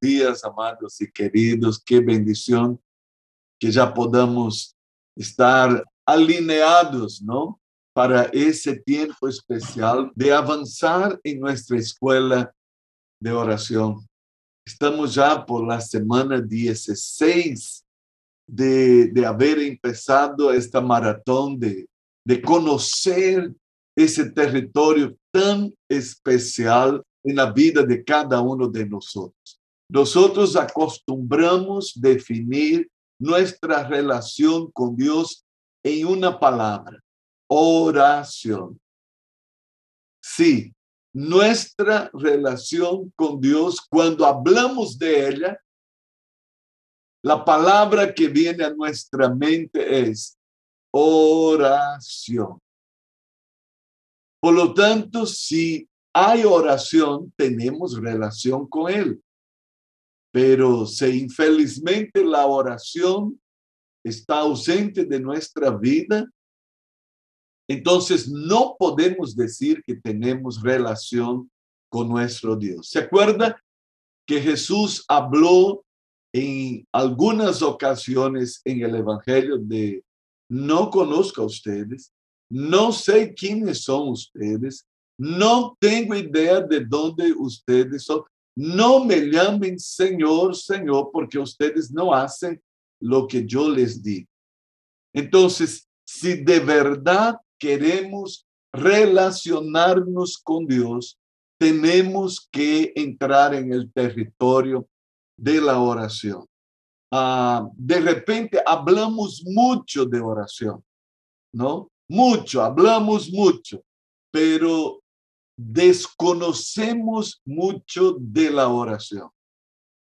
días, amados y queridos. Qué bendición que ya podamos estar alineados, ¿no? Para ese tiempo especial de avanzar en nuestra escuela de oración. Estamos ya por la semana 16 de, de haber empezado esta maratón de, de conocer ese territorio tan especial en la vida de cada uno de nosotros. Nosotros acostumbramos definir nuestra relación con Dios en una palabra, oración. Sí, nuestra relación con Dios, cuando hablamos de ella, la palabra que viene a nuestra mente es oración. Por lo tanto, si hay oración, tenemos relación con Él. Pero si infelizmente la oración está ausente de nuestra vida, entonces no podemos decir que tenemos relación con nuestro Dios. ¿Se acuerda que Jesús habló en algunas ocasiones en el Evangelio de no conozco a ustedes, no sé quiénes son ustedes, no tengo idea de dónde ustedes son. No me llamen Señor, Señor, porque ustedes no hacen lo que yo les digo. Entonces, si de verdad queremos relacionarnos con Dios, tenemos que entrar en el territorio de la oración. Ah, de repente hablamos mucho de oración, ¿no? Mucho, hablamos mucho, pero desconocemos mucho de la oración.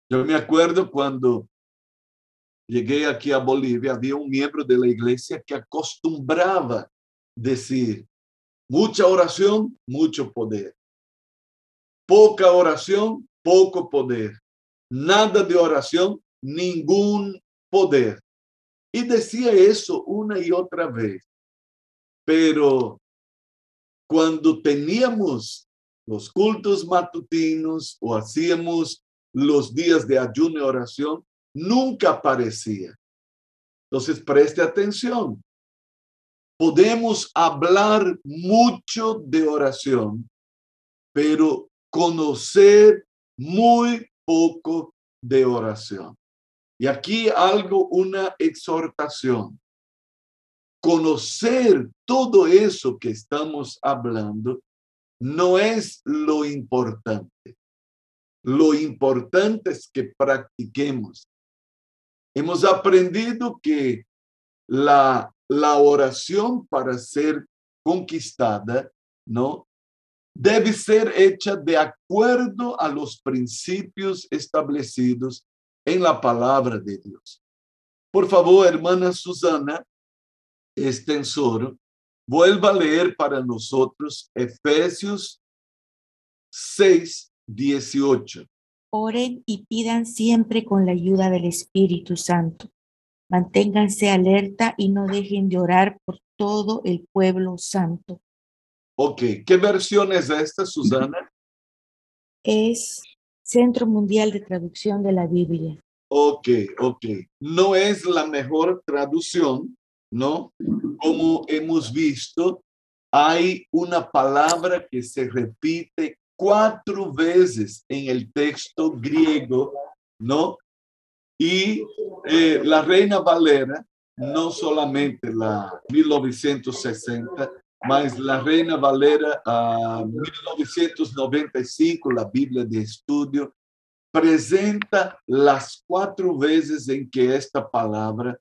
Yo me acuerdo cuando llegué aquí a Bolivia, había un miembro de la iglesia que acostumbraba decir, mucha oración, mucho poder. Poca oración, poco poder. Nada de oración, ningún poder. Y decía eso una y otra vez. Pero cuando teníamos los cultos matutinos o hacíamos los días de ayuno y oración, nunca aparecía. Entonces, preste atención. Podemos hablar mucho de oración, pero conocer muy poco de oración. Y aquí algo, una exhortación conocer todo eso que estamos hablando no es lo importante. Lo importante es que practiquemos. Hemos aprendido que la, la oración para ser conquistada, ¿no? Debe ser hecha de acuerdo a los principios establecidos en la palabra de Dios. Por favor, hermana Susana, extensor, vuelva a leer para nosotros Efesios 6, 18. Oren y pidan siempre con la ayuda del Espíritu Santo. Manténganse alerta y no dejen de orar por todo el pueblo santo. Ok, ¿qué versión es esta, Susana? Es Centro Mundial de Traducción de la Biblia. Ok, ok. No es la mejor traducción, ¿no? Como hemos visto, hay una palabra que se repite cuatro veces en el texto griego, ¿no? Y eh, la Reina Valera, no solamente la 1960, mas la Reina Valera a 1995, la Biblia de estudio, presenta las cuatro veces en que esta palabra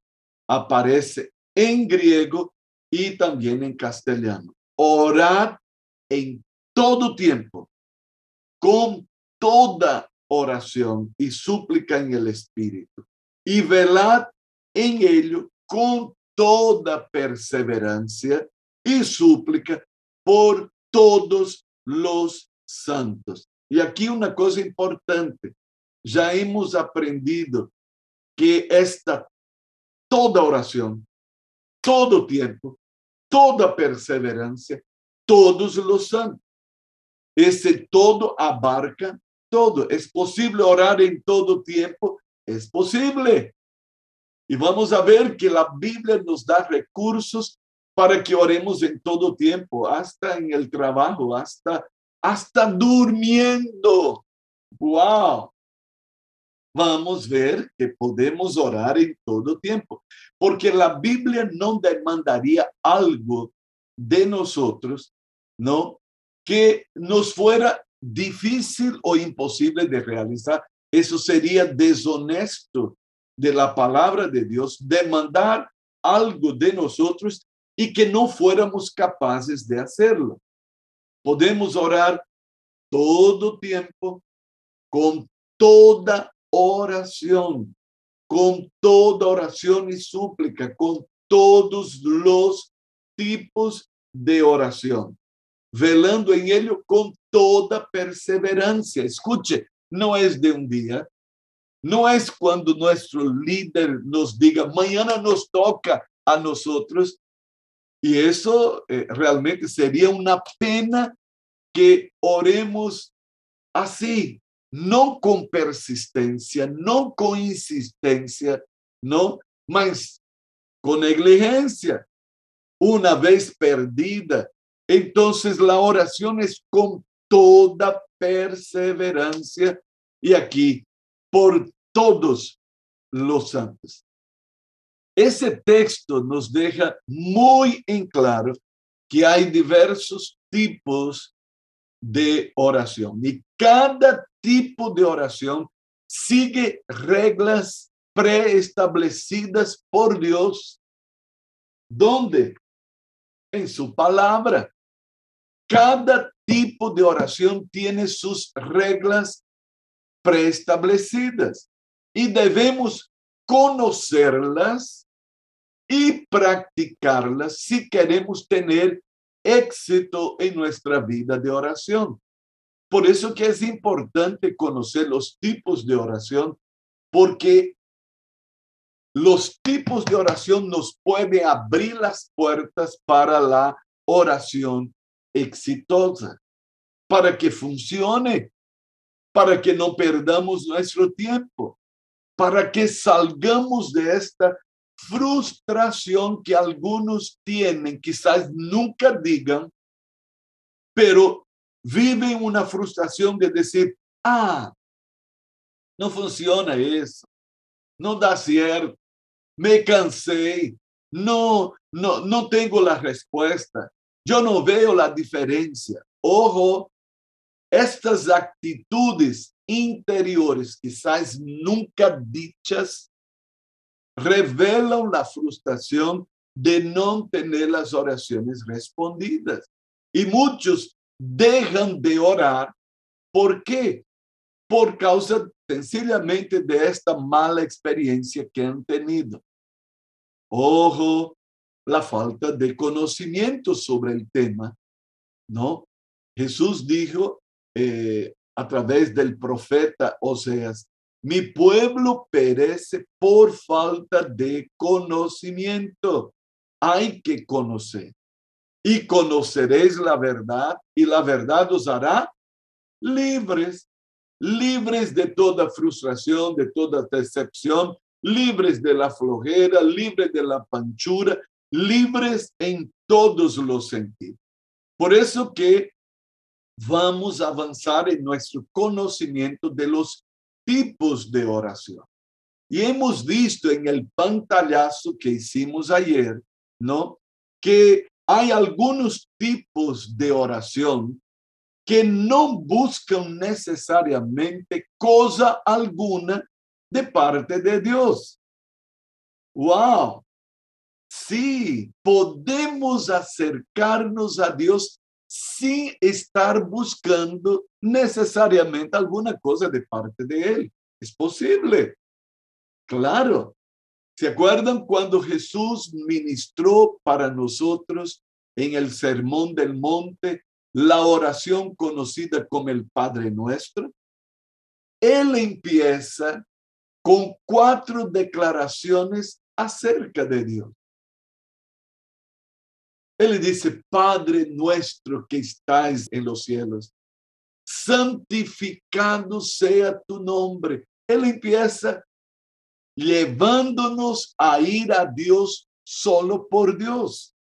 aparece en griego y también en castellano. Orad en todo tiempo, con toda oración y súplica en el Espíritu, y velad en ello con toda perseverancia y súplica por todos los santos. Y aquí una cosa importante, ya hemos aprendido que esta toda oración todo tiempo, toda perseverancia, todos los santos. Ese todo abarca todo. ¿Es posible orar en todo tiempo? Es posible. Y vamos a ver que la Biblia nos da recursos para que oremos en todo tiempo, hasta en el trabajo, hasta, hasta durmiendo. ¡Wow! Vamos ver que podemos orar en todo tiempo, porque la Biblia no demandaría algo de nosotros, ¿no? Que nos fuera difícil o imposible de realizar. Eso sería deshonesto de la palabra de Dios, demandar algo de nosotros y que no fuéramos capaces de hacerlo. Podemos orar todo tiempo, con toda oración, con toda oración y súplica, con todos los tipos de oración, velando en ello con toda perseverancia. Escuche, no es de un día, no es cuando nuestro líder nos diga, mañana nos toca a nosotros, y eso eh, realmente sería una pena que oremos así, no con persistencia, no con insistencia, no, mas con negligencia. Una vez perdida, entonces la oración es con toda perseverancia y aquí por todos los santos. Ese texto nos deja muy en claro que hay diversos tipos de oración y cada tipo de oración sigue reglas preestablecidas por Dios. ¿Dónde? En su palabra. Cada tipo de oración tiene sus reglas preestablecidas y debemos conocerlas y practicarlas si queremos tener éxito en nuestra vida de oración. Por eso que es importante conocer los tipos de oración, porque los tipos de oración nos pueden abrir las puertas para la oración exitosa, para que funcione, para que no perdamos nuestro tiempo, para que salgamos de esta frustración que algunos tienen, quizás nunca digan, pero viven una frustración de decir, ah, no funciona eso, no da cierto, me cansé, no, no, no tengo la respuesta, yo no veo la diferencia. Ojo, estas actitudes interiores, quizás nunca dichas, revelan la frustración de no tener las oraciones respondidas. Y muchos dejan de orar. ¿Por qué? Por causa sencillamente de esta mala experiencia que han tenido. Ojo, la falta de conocimiento sobre el tema, ¿no? Jesús dijo eh, a través del profeta Oseas, mi pueblo perece por falta de conocimiento. Hay que conocer. Y conoceréis la verdad y la verdad os hará libres, libres de toda frustración, de toda decepción, libres de la flojera, libres de la panchura, libres en todos los sentidos. Por eso que vamos a avanzar en nuestro conocimiento de los tipos de oración. Y hemos visto en el pantallazo que hicimos ayer, ¿no? Que hay algunos tipos de oración que no buscan necesariamente cosa alguna de parte de Dios. ¡Wow! Sí, podemos acercarnos a Dios sin estar buscando necesariamente alguna cosa de parte de Él. Es posible. Claro. ¿Se acuerdan cuando Jesús ministró para nosotros en el Sermón del Monte la oración conocida como el Padre Nuestro? Él empieza con cuatro declaraciones acerca de Dios. Él dice, Padre nuestro que estáis en los cielos, santificado sea tu nombre. Él empieza llevándonos a ir a Dios solo por Dios.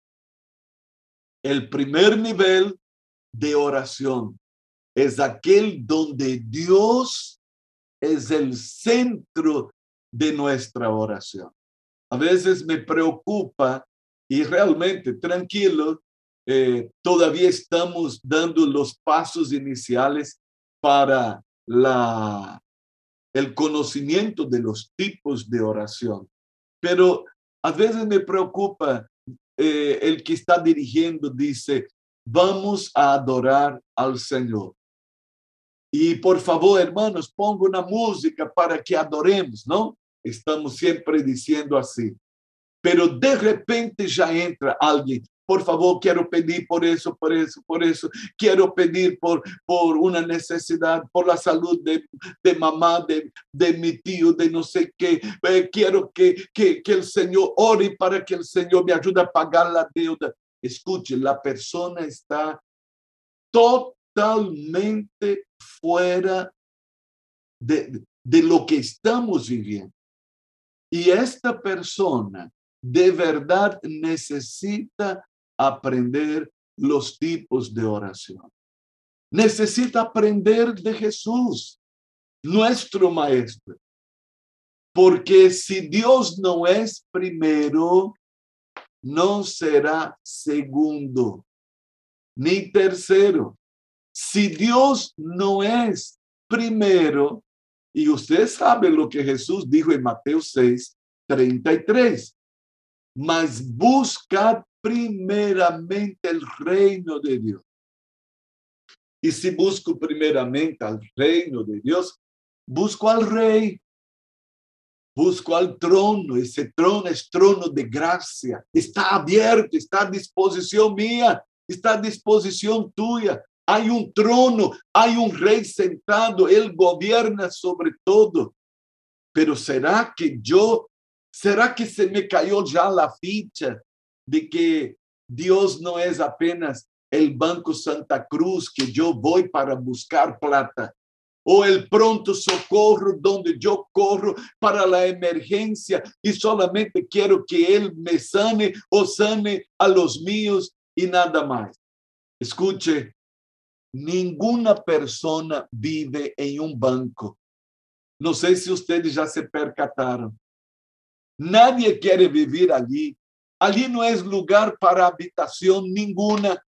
El primer nivel de oración es aquel donde Dios es el centro de nuestra oración. A veces me preocupa y realmente tranquilo, eh, todavía estamos dando los pasos iniciales para la, el conocimiento de los tipos de oración. Pero a veces me preocupa eh, el que está dirigiendo, dice, vamos a adorar al Señor. Y por favor, hermanos, ponga una música para que adoremos, ¿no? Estamos siempre diciendo así. Pero de repente ya entra alguien, por favor, quiero pedir por eso, por eso, por eso. Quiero pedir por, por una necesidad, por la salud de, de mamá, de, de, mi tío, de no sé qué. Eh, quiero que, que, que el Señor ore para que el Señor me ayude a pagar la deuda. Escuche, la persona está totalmente fuera de, de lo que estamos viviendo. Y esta persona de verdad necesita aprender los tipos de oración. Necesita aprender de Jesús, nuestro maestro. Porque si Dios no es primero, no será segundo, ni tercero. Si Dios no es primero, y usted sabe lo que Jesús dijo en Mateo 6, 33, mas buscad primeramente el reino de Dios. Y si busco primeramente al reino de Dios, busco al rey, busco al trono, ese trono es trono de gracia, está abierto, está a disposición mía, está a disposición tuya. Hay un trono, hay un rey sentado, él gobierna sobre todo. Pero será que yo, será que se me cayó ya la ficha de que Dios no es apenas el Banco Santa Cruz que yo voy para buscar plata o el pronto socorro donde yo corro para la emergencia y solamente quiero que Él me sane o sane a los míos y nada más. Escuche, ninguna persona vive en un banco. No sé si ustedes ya se percataron. Nadie quiere vivir allí. Ali no es lugar para habitación ninguna.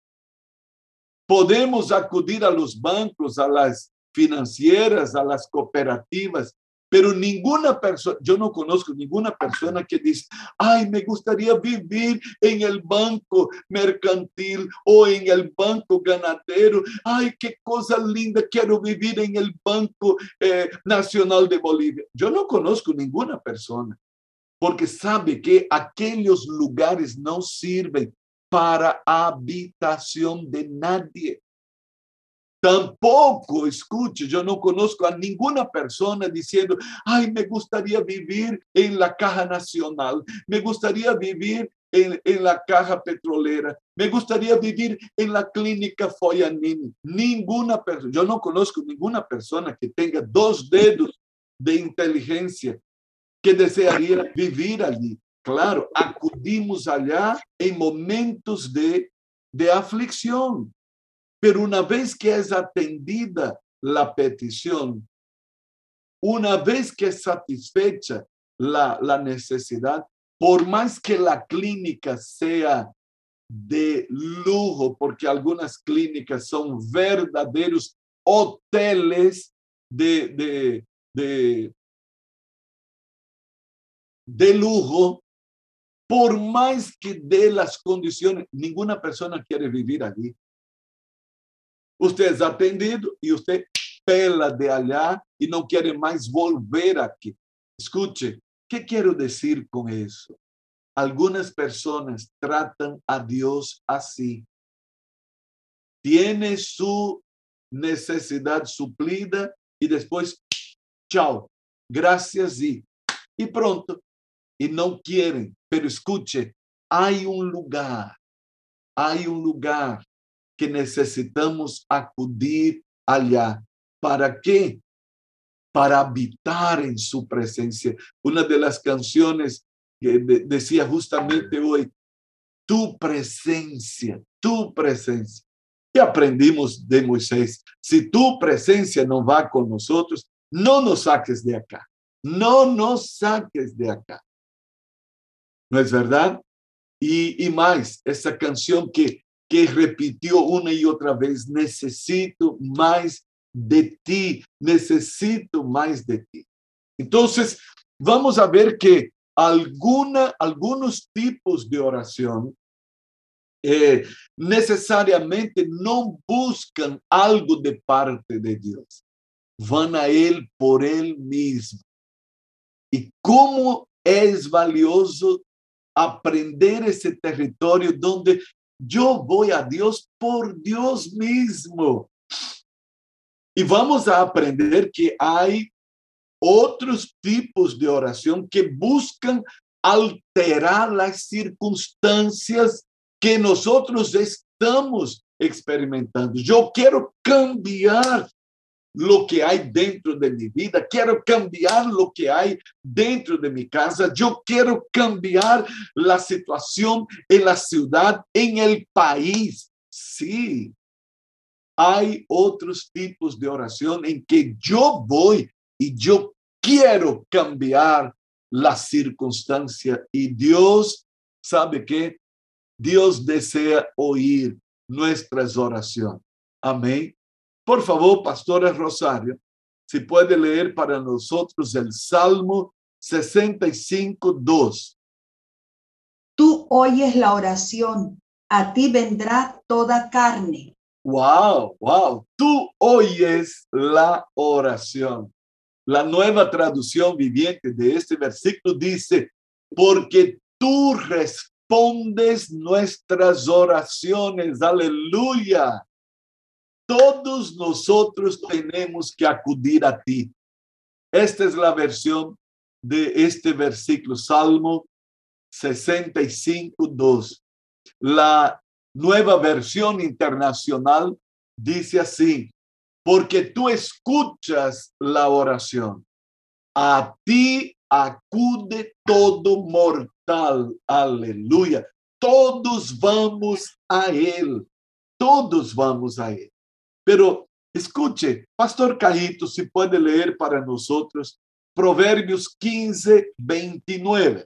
Podemos acudir a los bancos, a las financieras, a las cooperativas, pero ninguna persona, yo no conozco ninguna persona que dice, ay, me gustaría vivir en el banco mercantil o en el banco ganadero. Ay, qué cosa linda, quiero vivir en el Banco eh, Nacional de Bolivia. Yo no conozco ninguna persona porque sabe que aquellos lugares no sirven para habitación de nadie. Tampoco, escuche, yo no conozco a ninguna persona diciendo, ay, me gustaría vivir en la caja nacional, me gustaría vivir en, en, la caja petrolera. Me gustaría vivir en la clínica Foyanini. Ninguna persona, yo no conozco ninguna persona que tenga dos dedos de inteligencia que desearia vivir ali. Claro, acudimos allá em momentos de, de aflicção. Pero uma vez que é atendida a petição, uma vez que é satisfeita a necessidade, por mais que a clínica seja de lujo, porque algumas clínicas são verdadeiros hoteles de, de de lujo, por más que dé las condiciones, ninguna persona quiere vivir allí. Usted es atendido y usted pela de allá y no quiere más volver aquí. Escuche, ¿qué quiero decir con eso? Algunas personas tratan a Dios así. Tiene su necesidad suplida y después, chao, gracias y, y pronto y no quieren. Pero escuche, hay un lugar, hay un lugar que necesitamos acudir allá. ¿Para qué? Para habitar en su presencia. Una de las canciones que decía justamente hoy, tu presencia, tu presencia. ¿Qué aprendimos de Moisés? Si tu presencia no va con nosotros, no nos saques de acá. No nos saques de acá. ¿No es verdad? Y, y más, esa canción que, que repitió una y otra vez, necesito más de ti, necesito más de ti. Entonces, vamos a ver que alguna, algunos tipos de oración eh, necesariamente no buscan algo de parte de Dios. Van a Él por Él mismo. Y cómo es valioso aprender ese territorio donde yo voy a Dios por Dios mismo. Y vamos a aprender que hay otros tipos de oración que buscan alterar las circunstancias que nosotros estamos experimentando. Yo quiero cambiar lo que hay dentro de mi vida, quiero cambiar lo que hay dentro de mi casa, yo quiero cambiar la situación en la ciudad, en el país. Sí, hay otros tipos de oración en que yo voy y yo quiero cambiar la circunstancia y Dios sabe que Dios desea oír nuestras oraciones. Amén. Por favor, Pastora Rosario, si puede leer para nosotros el Salmo 65, 2. Tú oyes la oración, a ti vendrá toda carne. Wow, wow. Tú oyes la oración. La nueva traducción viviente de este versículo dice, porque tú respondes nuestras oraciones. Aleluya. Todos nosotros tenemos que acudir a ti. Esta es la versión de este versículo, Salmo 65, 2. La nueva versión internacional dice así, porque tú escuchas la oración. A ti acude todo mortal. Aleluya. Todos vamos a Él. Todos vamos a Él. Pero escuche, Pastor Caíto, si puede leer para nosotros Proverbios 15, 29.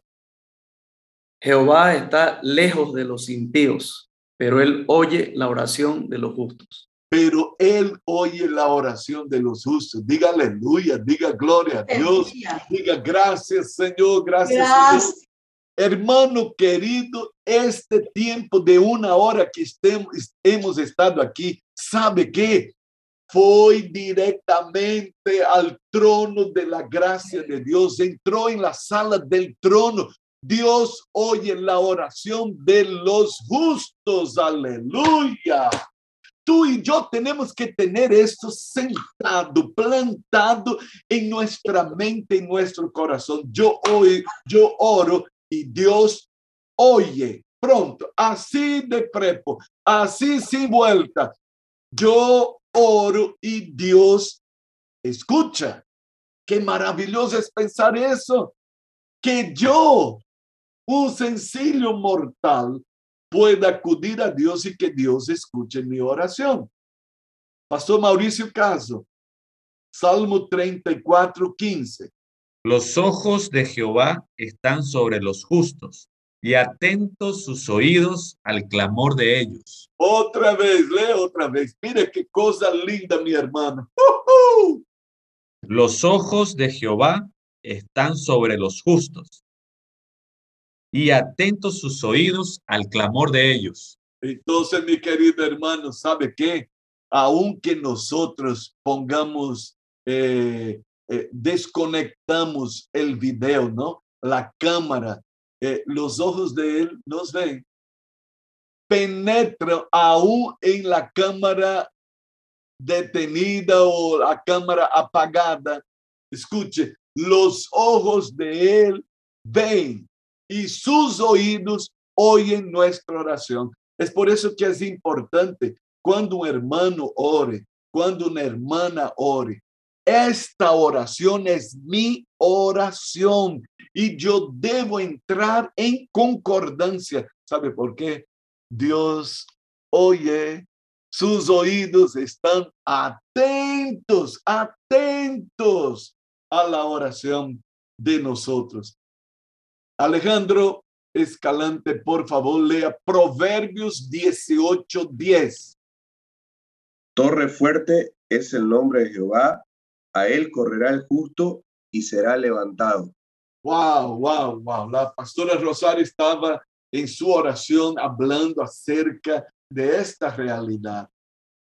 Jehová está lejos de los impíos, pero él oye la oración de los justos. Pero él oye la oración de los justos. Diga aleluya, diga gloria a Dios. Diga gracias, Señor, gracias, gracias. Señor. Hermano querido, este tiempo de una hora que estemos, hemos estado aquí, ¿sabe qué? Fue directamente al trono de la gracia de Dios, entró en la sala del trono. Dios oye la oración de los justos, aleluya. Tú y yo tenemos que tener esto sentado, plantado en nuestra mente, en nuestro corazón. Yo hoy, yo oro y Dios oye pronto, así de prepo, así sin vuelta. Yo oro y Dios escucha. Qué maravilloso es pensar eso. Que yo, un sencillo mortal, pueda acudir a Dios y que Dios escuche mi oración. Pastor Mauricio Caso, Salmo 34, 15. Los ojos de Jehová están sobre los justos y atentos sus oídos al clamor de ellos. Otra vez, lee otra vez. Mire qué cosa linda, mi hermano. Los ojos de Jehová están sobre los justos y atentos sus oídos al clamor de ellos. Entonces, mi querido hermano, ¿sabe qué? Aunque nosotros pongamos eh, eh, desconectamos el video, ¿no? La cámara, los ojos de él nos ven. Penetra aún en la cámara detenida o la cámara apagada. Escuche, los ojos de él ven y sus oídos oyen nuestra oración. Es por eso que es importante cuando un hermano ore, cuando una hermana ore. Esta oración es mi oración y yo debo entrar en concordancia. ¿Sabe por qué? Dios oye, sus oídos están atentos, atentos a la oración de nosotros. Alejandro Escalante, por favor, lea Proverbios 18, 10. Torre fuerte es el nombre de Jehová, a él correrá el justo y será levantado. Wow, wow, wow. La pastora Rosario estaba en su oración hablando acerca de esta realidad.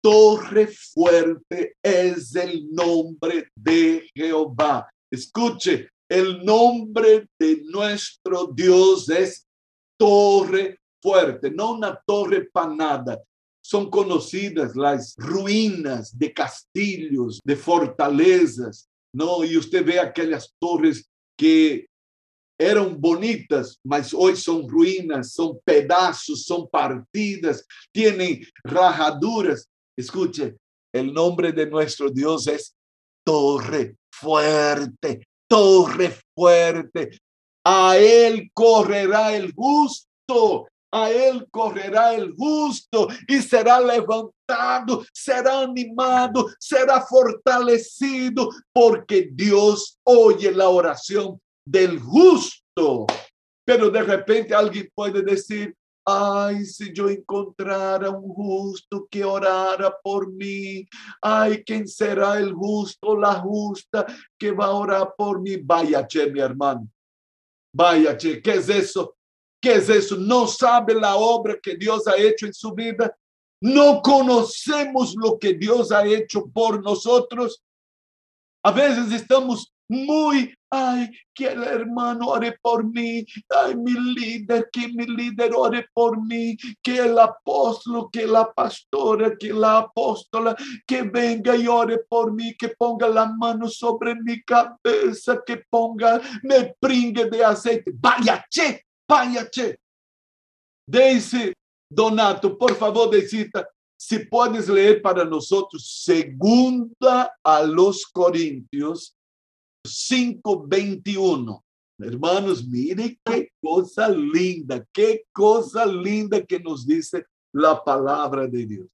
Torre fuerte es el nombre de Jehová. Escuche, el nombre de nuestro Dios es torre fuerte, no una torre panada. Son conocidas las ruinas de castillos, de fortalezas, ¿no? Y usted ve aquellas torres que eran bonitas, mas hoy son ruinas, son pedazos, son partidas, tienen rajaduras. Escuche, el nombre de nuestro Dios es torre fuerte, torre fuerte. A él correrá el justo, a él correrá el justo y será levantado, será animado, será fortalecido, porque Dios oye la oración del justo. Pero de repente alguien puede decir, Ay, si yo encontrara un justo que orara por mí. Ay, ¿quién será el justo, la justa que va a orar por mí? Vaya, che, mi hermano. Vaya, che, ¿qué es eso? ¿Qué es eso? ¿No sabe la obra que Dios ha hecho en su vida? ¿No conocemos lo que Dios ha hecho por nosotros? A veces estamos muy, ay, que el hermano ore por mí, ay, mi líder, que mi líder ore por mí, que el apóstol, que la pastora, que la apóstola, que venga y ore por mí, que ponga la mano sobre mi cabeza, que ponga, me pringue de aceite. Vaya, che, vaya, che. Daisy Donato, por favor, Deisita, si puedes leer para nosotros, segunda a los Corintios 5:21. Hermanos, mire qué cosa linda, qué cosa linda que nos dice la palabra de Dios.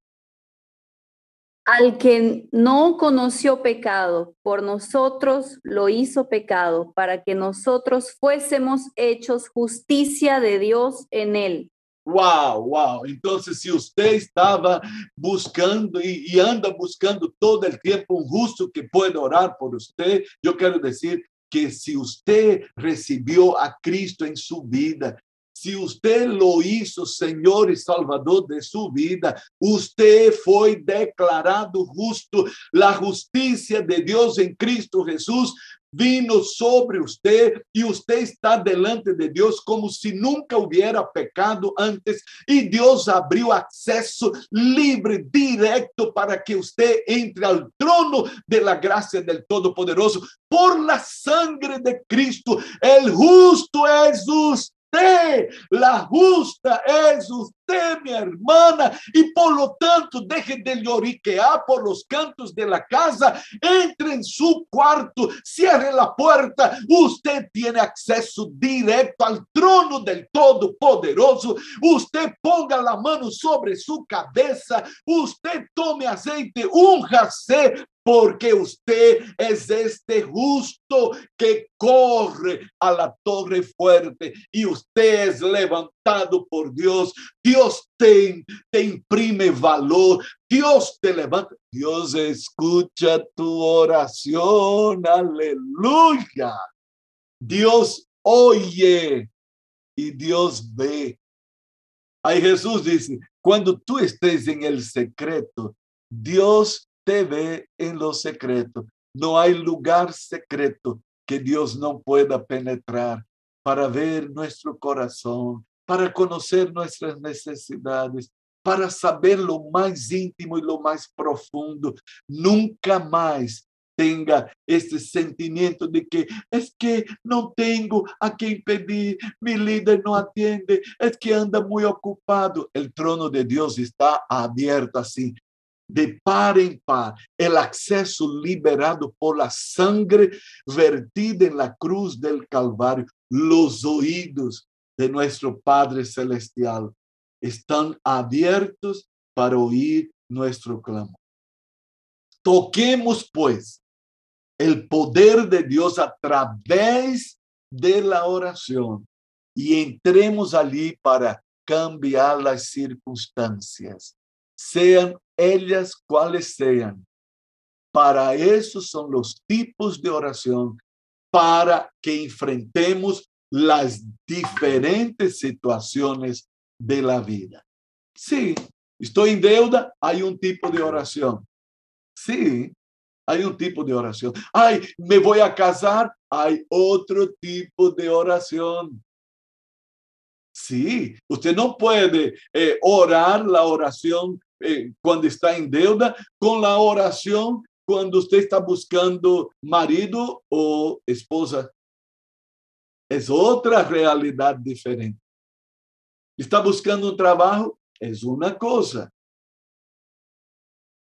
Al que no conoció pecado, por nosotros lo hizo pecado, para que nosotros fuésemos hechos justicia de Dios en él. Wow, wow. Entonces, si usted estaba buscando y, anda buscando todo el tiempo un justo que pueda orar por usted, yo quiero decir que si usted recibió a Cristo en su vida, si usted lo hizo Señor y Salvador de su vida, usted fue declarado justo. La justicia de Dios en Cristo Jesús vino sobre usted y usted está delante de Dios como si nunca hubiera pecado antes y Dios abrió acceso libre, directo para que usted entre al trono de la gracia del Todopoderoso por la sangre de Cristo. El justo justa es usted, mi hermana, y por lo tanto deje de lloriquear por los cantos de la casa, entre en su cuarto, cierre la puerta, usted tiene acceso directo al trono del Todopoderoso, usted ponga la mano sobre su cabeza, usted tome aceite, úngase porque usted es este justo que corre a la torre fuerte y usted es levantado por Dios. Dios te, imprime valor, Dios te levanta, Dios escucha tu oración, aleluya. Dios oye y Dios ve. Ahí Jesús dice, cuando tú estés en el secreto, Dios te ve en lo secreto. No hay lugar secreto que Dios no pueda penetrar para ver nuestro corazón, para conocer nuestras necesidades, para saber lo más íntimo y lo más profundo. Nunca más tenga este sentimiento de que es que no tengo a quien pedir, mi líder no atiende, es que anda muy ocupado. El trono de Dios está abierto así de par en par, el acceso liberado por la sangre vertida en la cruz del Calvario, los oídos de nuestro Padre Celestial están abiertos para oír nuestro clamor. Toquemos, pues, el poder de Dios a través de la oración y entremos allí para cambiar las circunstancias, sean ellas cuales sean. Para eso son los tipos de oración, para que enfrentemos las diferentes situaciones de la vida. Sí, estoy en deuda, hay un tipo de oración. Sí, hay un tipo de oración. Ay, me voy a casar, hay otro tipo de oración. Sí, usted no puede eh, orar la oración eh, cuando está en deuda con la oración cuando usted está buscando marido o esposa. Es otra realidad diferente. Está buscando un trabajo, es una cosa.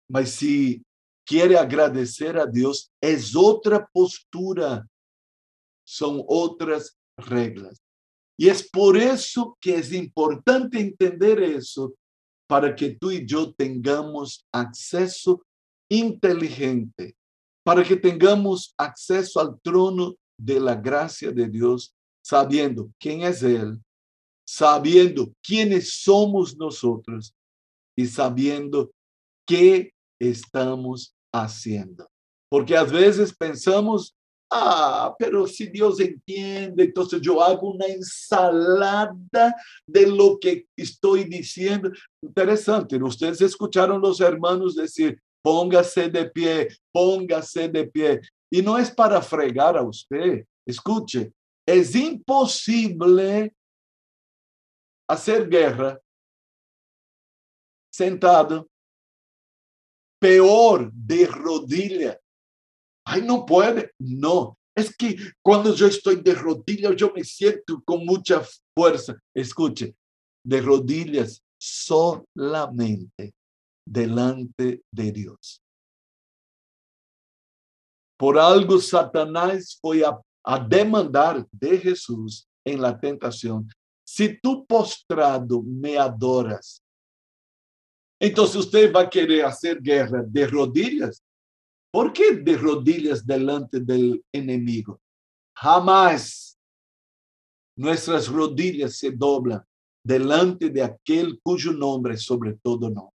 Mas si quiere agradecer a Dios, es otra postura. Son otras reglas. Y es por eso que es importante entender eso para que tú y yo tengamos acceso inteligente, para que tengamos acceso al trono de la gracia de Dios, sabiendo quién es Él, sabiendo quiénes somos nosotros y sabiendo qué estamos haciendo. Porque a veces pensamos Ah, pero si Dios entiende, entonces yo hago una ensalada de lo que estoy diciendo. Interesante, ustedes escucharon los hermanos decir, póngase de pie, póngase de pie. Y no es para fregar a usted. Escuche, es imposible hacer guerra sentado, peor de rodillas Ay, no puede. No, es que cuando yo estoy de rodillas, yo me siento con mucha fuerza. Escuche, de rodillas solamente delante de Dios. Por algo Satanás fue a, a demandar de Jesús en la tentación, si tú postrado me adoras, entonces usted va a querer hacer guerra de rodillas. ¿Por qué de rodillas delante del enemigo? Jamás nuestras rodillas se doblan delante de aquel cuyo nombre sobre todo nombre.